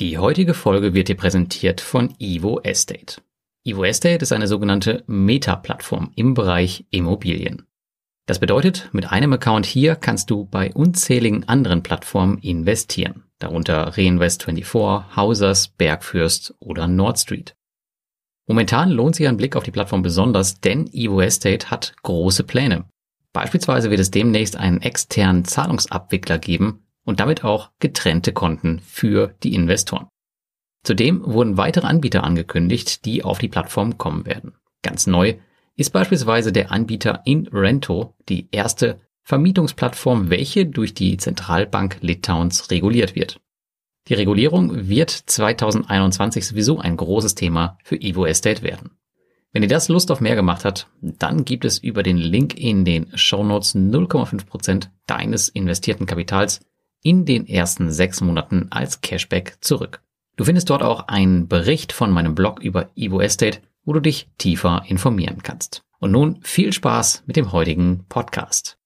Die heutige Folge wird dir präsentiert von Evo Estate. Evo Estate ist eine sogenannte Meta-Plattform im Bereich Immobilien. Das bedeutet, mit einem Account hier kannst du bei unzähligen anderen Plattformen investieren, darunter Reinvest24, Hausers, Bergfürst oder Nordstreet. Momentan lohnt sich ein Blick auf die Plattform besonders, denn Evo Estate hat große Pläne. Beispielsweise wird es demnächst einen externen Zahlungsabwickler geben und damit auch getrennte Konten für die Investoren. Zudem wurden weitere Anbieter angekündigt, die auf die Plattform kommen werden. Ganz neu ist beispielsweise der Anbieter InRento, die erste Vermietungsplattform, welche durch die Zentralbank Litauens reguliert wird. Die Regulierung wird 2021 sowieso ein großes Thema für Evo Estate werden. Wenn ihr das Lust auf mehr gemacht hat, dann gibt es über den Link in den Show Notes 0,5% deines investierten Kapitals in den ersten sechs Monaten als Cashback zurück. Du findest dort auch einen Bericht von meinem Blog über Evo Estate, wo du dich tiefer informieren kannst. Und nun viel Spaß mit dem heutigen Podcast.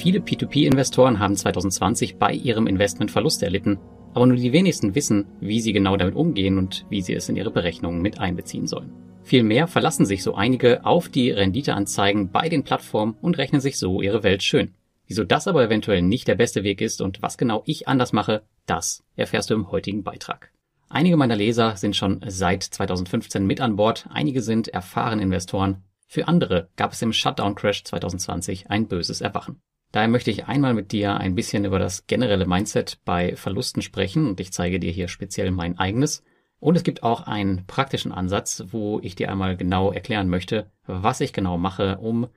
Viele P2P-Investoren haben 2020 bei ihrem Investment Verluste erlitten, aber nur die wenigsten wissen, wie sie genau damit umgehen und wie sie es in ihre Berechnungen mit einbeziehen sollen. Vielmehr verlassen sich so einige auf die Renditeanzeigen bei den Plattformen und rechnen sich so ihre Welt schön. Wieso das aber eventuell nicht der beste Weg ist und was genau ich anders mache, das erfährst du im heutigen Beitrag. Einige meiner Leser sind schon seit 2015 mit an Bord, einige sind erfahrene Investoren, für andere gab es im Shutdown-Crash 2020 ein böses Erwachen. Daher möchte ich einmal mit dir ein bisschen über das generelle Mindset bei Verlusten sprechen und ich zeige dir hier speziell mein eigenes. Und es gibt auch einen praktischen Ansatz, wo ich dir einmal genau erklären möchte, was ich genau mache, um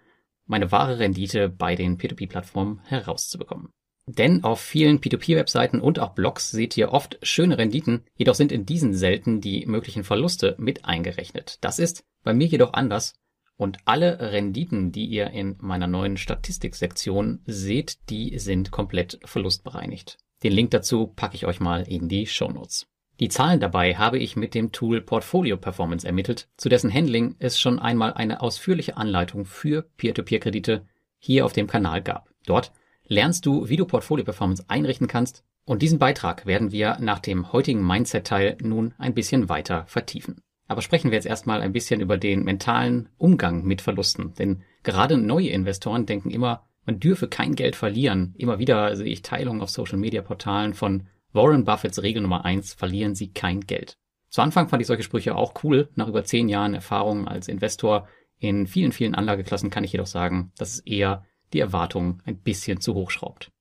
meine wahre Rendite bei den P2P-Plattformen herauszubekommen. Denn auf vielen P2P-Webseiten und auch Blogs seht ihr oft schöne Renditen, jedoch sind in diesen selten die möglichen Verluste mit eingerechnet. Das ist bei mir jedoch anders und alle Renditen, die ihr in meiner neuen Statistiksektion seht, die sind komplett verlustbereinigt. Den Link dazu packe ich euch mal in die Show Notes. Die Zahlen dabei habe ich mit dem Tool Portfolio Performance ermittelt, zu dessen Handling es schon einmal eine ausführliche Anleitung für Peer-to-Peer-Kredite hier auf dem Kanal gab. Dort lernst du, wie du Portfolio Performance einrichten kannst und diesen Beitrag werden wir nach dem heutigen Mindset-Teil nun ein bisschen weiter vertiefen. Aber sprechen wir jetzt erstmal ein bisschen über den mentalen Umgang mit Verlusten. Denn gerade neue Investoren denken immer, man dürfe kein Geld verlieren. Immer wieder sehe ich Teilungen auf Social Media Portalen von Warren Buffetts Regel Nummer eins: verlieren Sie kein Geld. Zu Anfang fand ich solche Sprüche auch cool. Nach über zehn Jahren Erfahrung als Investor in vielen, vielen Anlageklassen kann ich jedoch sagen, dass es eher die Erwartungen ein bisschen zu hoch schraubt.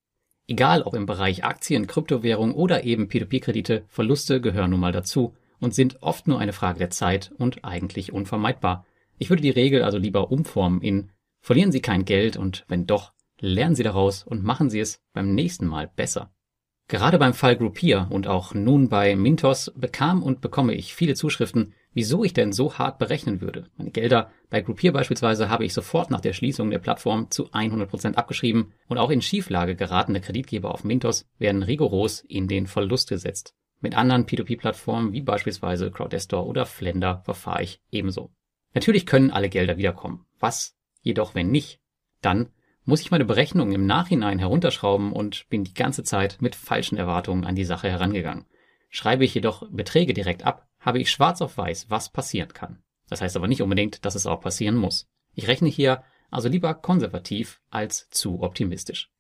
Egal ob im Bereich Aktien, Kryptowährung oder eben P2P-Kredite, Verluste gehören nun mal dazu und sind oft nur eine Frage der Zeit und eigentlich unvermeidbar. Ich würde die Regel also lieber umformen in verlieren Sie kein Geld und wenn doch, lernen Sie daraus und machen Sie es beim nächsten Mal besser. Gerade beim Fall Groupier und auch nun bei Mintos bekam und bekomme ich viele Zuschriften, wieso ich denn so hart berechnen würde. Meine Gelder bei Groupier beispielsweise habe ich sofort nach der Schließung der Plattform zu 100% abgeschrieben und auch in Schieflage geratene Kreditgeber auf Mintos werden rigoros in den Verlust gesetzt. Mit anderen P2P-Plattformen wie beispielsweise Crowdestor oder Flender verfahre ich ebenso. Natürlich können alle Gelder wiederkommen. Was jedoch, wenn nicht? Dann muss ich meine Berechnungen im Nachhinein herunterschrauben und bin die ganze Zeit mit falschen Erwartungen an die Sache herangegangen. Schreibe ich jedoch Beträge direkt ab, habe ich schwarz auf weiß, was passieren kann. Das heißt aber nicht unbedingt, dass es auch passieren muss. Ich rechne hier also lieber konservativ als zu optimistisch.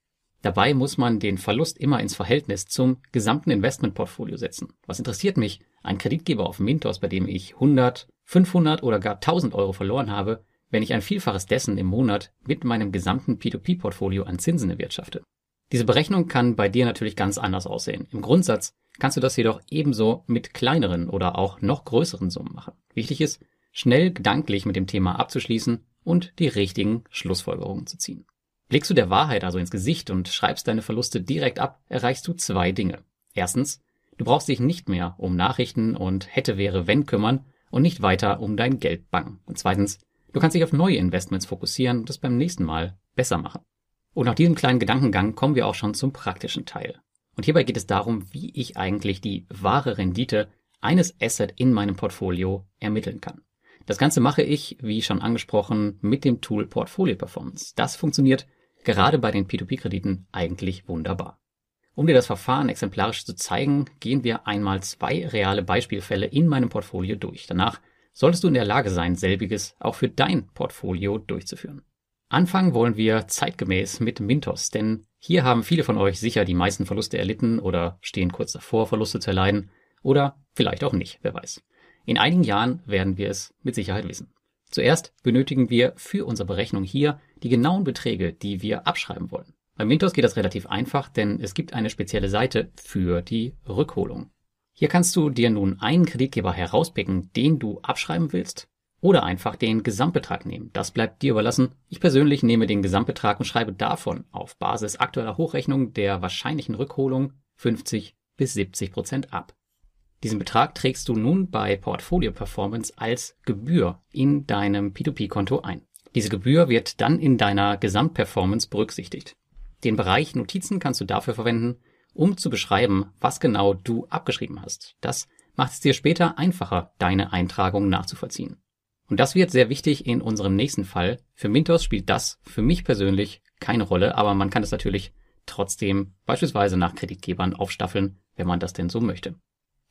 Dabei muss man den Verlust immer ins Verhältnis zum gesamten Investmentportfolio setzen. Was interessiert mich? Ein Kreditgeber auf Mintos, bei dem ich 100, 500 oder gar 1000 Euro verloren habe, wenn ich ein Vielfaches dessen im Monat mit meinem gesamten P2P-Portfolio an Zinsen erwirtschafte. Diese Berechnung kann bei dir natürlich ganz anders aussehen. Im Grundsatz kannst du das jedoch ebenso mit kleineren oder auch noch größeren Summen machen. Wichtig ist, schnell gedanklich mit dem Thema abzuschließen und die richtigen Schlussfolgerungen zu ziehen. Blickst du der Wahrheit also ins Gesicht und schreibst deine Verluste direkt ab, erreichst du zwei Dinge. Erstens, du brauchst dich nicht mehr um Nachrichten und hätte wäre wenn kümmern und nicht weiter um dein Geld bangen. Und zweitens, Du kannst dich auf neue Investments fokussieren und das beim nächsten Mal besser machen. Und nach diesem kleinen Gedankengang kommen wir auch schon zum praktischen Teil. Und hierbei geht es darum, wie ich eigentlich die wahre Rendite eines Asset in meinem Portfolio ermitteln kann. Das Ganze mache ich, wie schon angesprochen, mit dem Tool Portfolio Performance. Das funktioniert gerade bei den P2P-Krediten eigentlich wunderbar. Um dir das Verfahren exemplarisch zu zeigen, gehen wir einmal zwei reale Beispielfälle in meinem Portfolio durch. Danach solltest du in der Lage sein, selbiges auch für dein Portfolio durchzuführen. Anfangen wollen wir zeitgemäß mit Mintos, denn hier haben viele von euch sicher die meisten Verluste erlitten oder stehen kurz davor, Verluste zu erleiden oder vielleicht auch nicht, wer weiß. In einigen Jahren werden wir es mit Sicherheit wissen. Zuerst benötigen wir für unsere Berechnung hier die genauen Beträge, die wir abschreiben wollen. Bei Mintos geht das relativ einfach, denn es gibt eine spezielle Seite für die Rückholung. Hier kannst du dir nun einen Kreditgeber herauspicken, den du abschreiben willst, oder einfach den Gesamtbetrag nehmen. Das bleibt dir überlassen. Ich persönlich nehme den Gesamtbetrag und schreibe davon auf Basis aktueller Hochrechnung der wahrscheinlichen Rückholung 50 bis 70 Prozent ab. Diesen Betrag trägst du nun bei Portfolio Performance als Gebühr in deinem P2P-Konto ein. Diese Gebühr wird dann in deiner Gesamtperformance berücksichtigt. Den Bereich Notizen kannst du dafür verwenden, um zu beschreiben, was genau du abgeschrieben hast. Das macht es dir später einfacher, deine Eintragung nachzuvollziehen. Und das wird sehr wichtig in unserem nächsten Fall. Für Mintos spielt das für mich persönlich keine Rolle, aber man kann es natürlich trotzdem beispielsweise nach Kreditgebern aufstaffeln, wenn man das denn so möchte.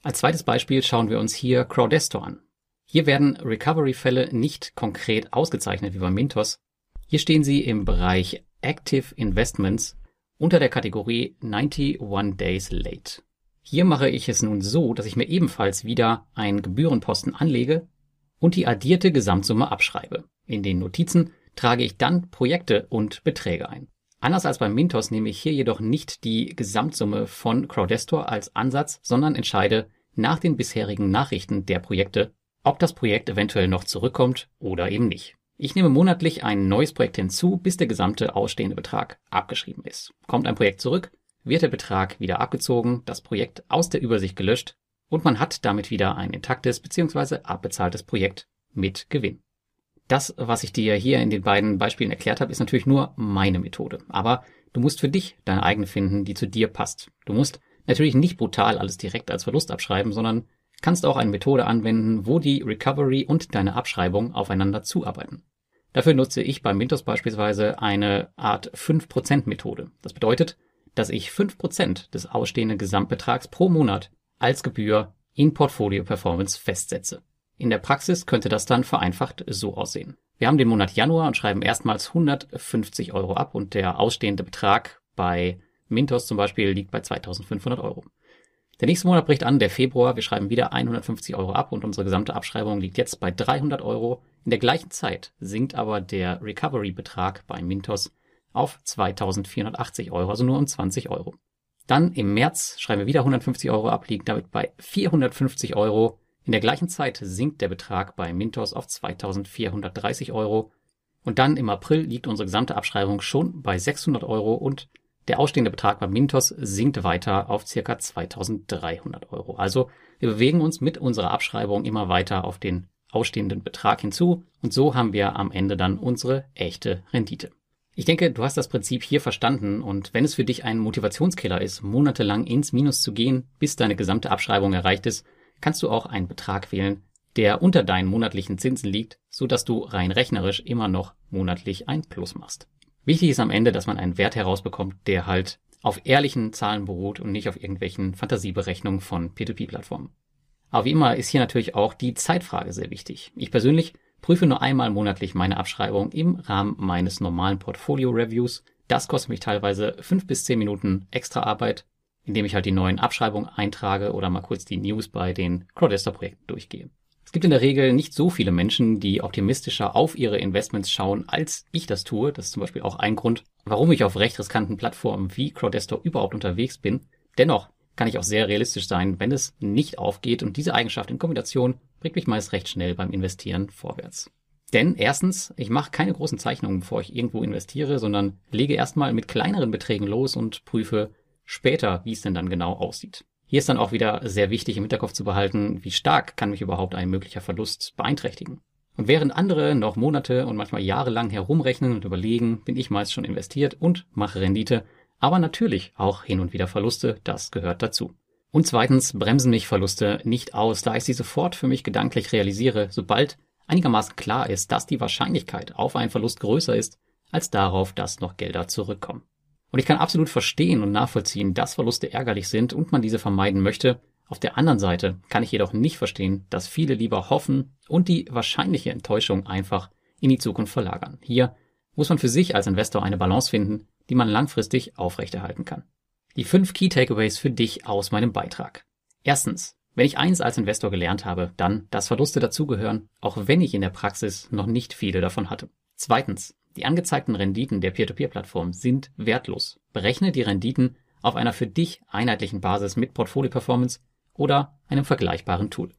Als zweites Beispiel schauen wir uns hier Crowdestor an. Hier werden Recovery-Fälle nicht konkret ausgezeichnet wie bei Mintos. Hier stehen sie im Bereich Active Investments unter der Kategorie 91 Days Late. Hier mache ich es nun so, dass ich mir ebenfalls wieder einen Gebührenposten anlege und die addierte Gesamtsumme abschreibe. In den Notizen trage ich dann Projekte und Beträge ein. Anders als beim Mintos nehme ich hier jedoch nicht die Gesamtsumme von Crowdestor als Ansatz, sondern entscheide nach den bisherigen Nachrichten der Projekte, ob das Projekt eventuell noch zurückkommt oder eben nicht. Ich nehme monatlich ein neues Projekt hinzu, bis der gesamte ausstehende Betrag abgeschrieben ist. Kommt ein Projekt zurück, wird der Betrag wieder abgezogen, das Projekt aus der Übersicht gelöscht und man hat damit wieder ein intaktes bzw. abbezahltes Projekt mit Gewinn. Das, was ich dir hier in den beiden Beispielen erklärt habe, ist natürlich nur meine Methode. Aber du musst für dich deine eigene finden, die zu dir passt. Du musst natürlich nicht brutal alles direkt als Verlust abschreiben, sondern kannst auch eine Methode anwenden, wo die Recovery und deine Abschreibung aufeinander zuarbeiten. Dafür nutze ich bei Mintos beispielsweise eine Art 5% Methode. Das bedeutet, dass ich 5% des ausstehenden Gesamtbetrags pro Monat als Gebühr in Portfolio Performance festsetze. In der Praxis könnte das dann vereinfacht so aussehen. Wir haben den Monat Januar und schreiben erstmals 150 Euro ab und der ausstehende Betrag bei Mintos zum Beispiel liegt bei 2500 Euro. Der nächste Monat bricht an, der Februar. Wir schreiben wieder 150 Euro ab und unsere gesamte Abschreibung liegt jetzt bei 300 Euro. In der gleichen Zeit sinkt aber der Recovery-Betrag bei Mintos auf 2480 Euro, also nur um 20 Euro. Dann im März schreiben wir wieder 150 Euro ab, liegen damit bei 450 Euro. In der gleichen Zeit sinkt der Betrag bei Mintos auf 2430 Euro. Und dann im April liegt unsere gesamte Abschreibung schon bei 600 Euro und der ausstehende Betrag bei Mintos sinkt weiter auf circa 2300 Euro. Also wir bewegen uns mit unserer Abschreibung immer weiter auf den ausstehenden Betrag hinzu und so haben wir am Ende dann unsere echte Rendite. Ich denke, du hast das Prinzip hier verstanden und wenn es für dich ein Motivationskiller ist, monatelang ins Minus zu gehen, bis deine gesamte Abschreibung erreicht ist, kannst du auch einen Betrag wählen, der unter deinen monatlichen Zinsen liegt, so dass du rein rechnerisch immer noch monatlich ein Plus machst. Wichtig ist am Ende, dass man einen Wert herausbekommt, der halt auf ehrlichen Zahlen beruht und nicht auf irgendwelchen Fantasieberechnungen von P2P-Plattformen. Aber wie immer ist hier natürlich auch die Zeitfrage sehr wichtig. Ich persönlich prüfe nur einmal monatlich meine Abschreibung im Rahmen meines normalen Portfolio-Reviews. Das kostet mich teilweise fünf bis zehn Minuten extra Arbeit, indem ich halt die neuen Abschreibungen eintrage oder mal kurz die News bei den Crowdester-Projekten durchgehe. Es gibt in der Regel nicht so viele Menschen, die optimistischer auf ihre Investments schauen, als ich das tue. Das ist zum Beispiel auch ein Grund, warum ich auf recht riskanten Plattformen wie Crowdestor überhaupt unterwegs bin. Dennoch kann ich auch sehr realistisch sein, wenn es nicht aufgeht und diese Eigenschaft in Kombination bringt mich meist recht schnell beim Investieren vorwärts. Denn erstens, ich mache keine großen Zeichnungen, bevor ich irgendwo investiere, sondern lege erstmal mit kleineren Beträgen los und prüfe später, wie es denn dann genau aussieht. Hier ist dann auch wieder sehr wichtig im Hinterkopf zu behalten, wie stark kann mich überhaupt ein möglicher Verlust beeinträchtigen. Und während andere noch Monate und manchmal jahrelang herumrechnen und überlegen, bin ich meist schon investiert und mache Rendite, aber natürlich auch hin und wieder Verluste, das gehört dazu. Und zweitens bremsen mich Verluste nicht aus, da ich sie sofort für mich gedanklich realisiere, sobald einigermaßen klar ist, dass die Wahrscheinlichkeit auf einen Verlust größer ist, als darauf, dass noch Gelder zurückkommen. Und ich kann absolut verstehen und nachvollziehen, dass Verluste ärgerlich sind und man diese vermeiden möchte. Auf der anderen Seite kann ich jedoch nicht verstehen, dass viele lieber hoffen und die wahrscheinliche Enttäuschung einfach in die Zukunft verlagern. Hier muss man für sich als Investor eine Balance finden, die man langfristig aufrechterhalten kann. Die fünf Key Takeaways für dich aus meinem Beitrag. Erstens, wenn ich eins als Investor gelernt habe, dann, dass Verluste dazugehören, auch wenn ich in der Praxis noch nicht viele davon hatte. Zweitens, die angezeigten Renditen der Peer-to-Peer-Plattform sind wertlos. Berechne die Renditen auf einer für dich einheitlichen Basis mit Portfolio-Performance oder einem vergleichbaren Tool.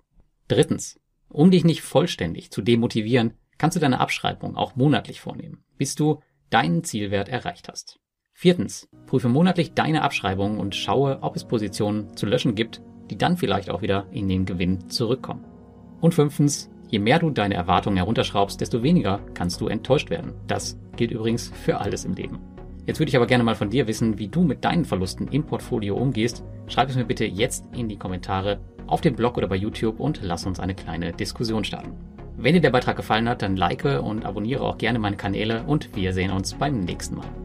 Drittens, um dich nicht vollständig zu demotivieren, kannst du deine Abschreibung auch monatlich vornehmen, bis du deinen Zielwert erreicht hast. Viertens, prüfe monatlich deine Abschreibung und schaue, ob es Positionen zu löschen gibt, die dann vielleicht auch wieder in den Gewinn zurückkommen. Und fünftens, je mehr du deine Erwartungen herunterschraubst, desto weniger kannst du enttäuscht werden. Das gilt übrigens für alles im Leben. Jetzt würde ich aber gerne mal von dir wissen, wie du mit deinen Verlusten im Portfolio umgehst. Schreib es mir bitte jetzt in die Kommentare auf dem Blog oder bei YouTube und lass uns eine kleine Diskussion starten. Wenn dir der Beitrag gefallen hat, dann like und abonniere auch gerne meine Kanäle und wir sehen uns beim nächsten Mal.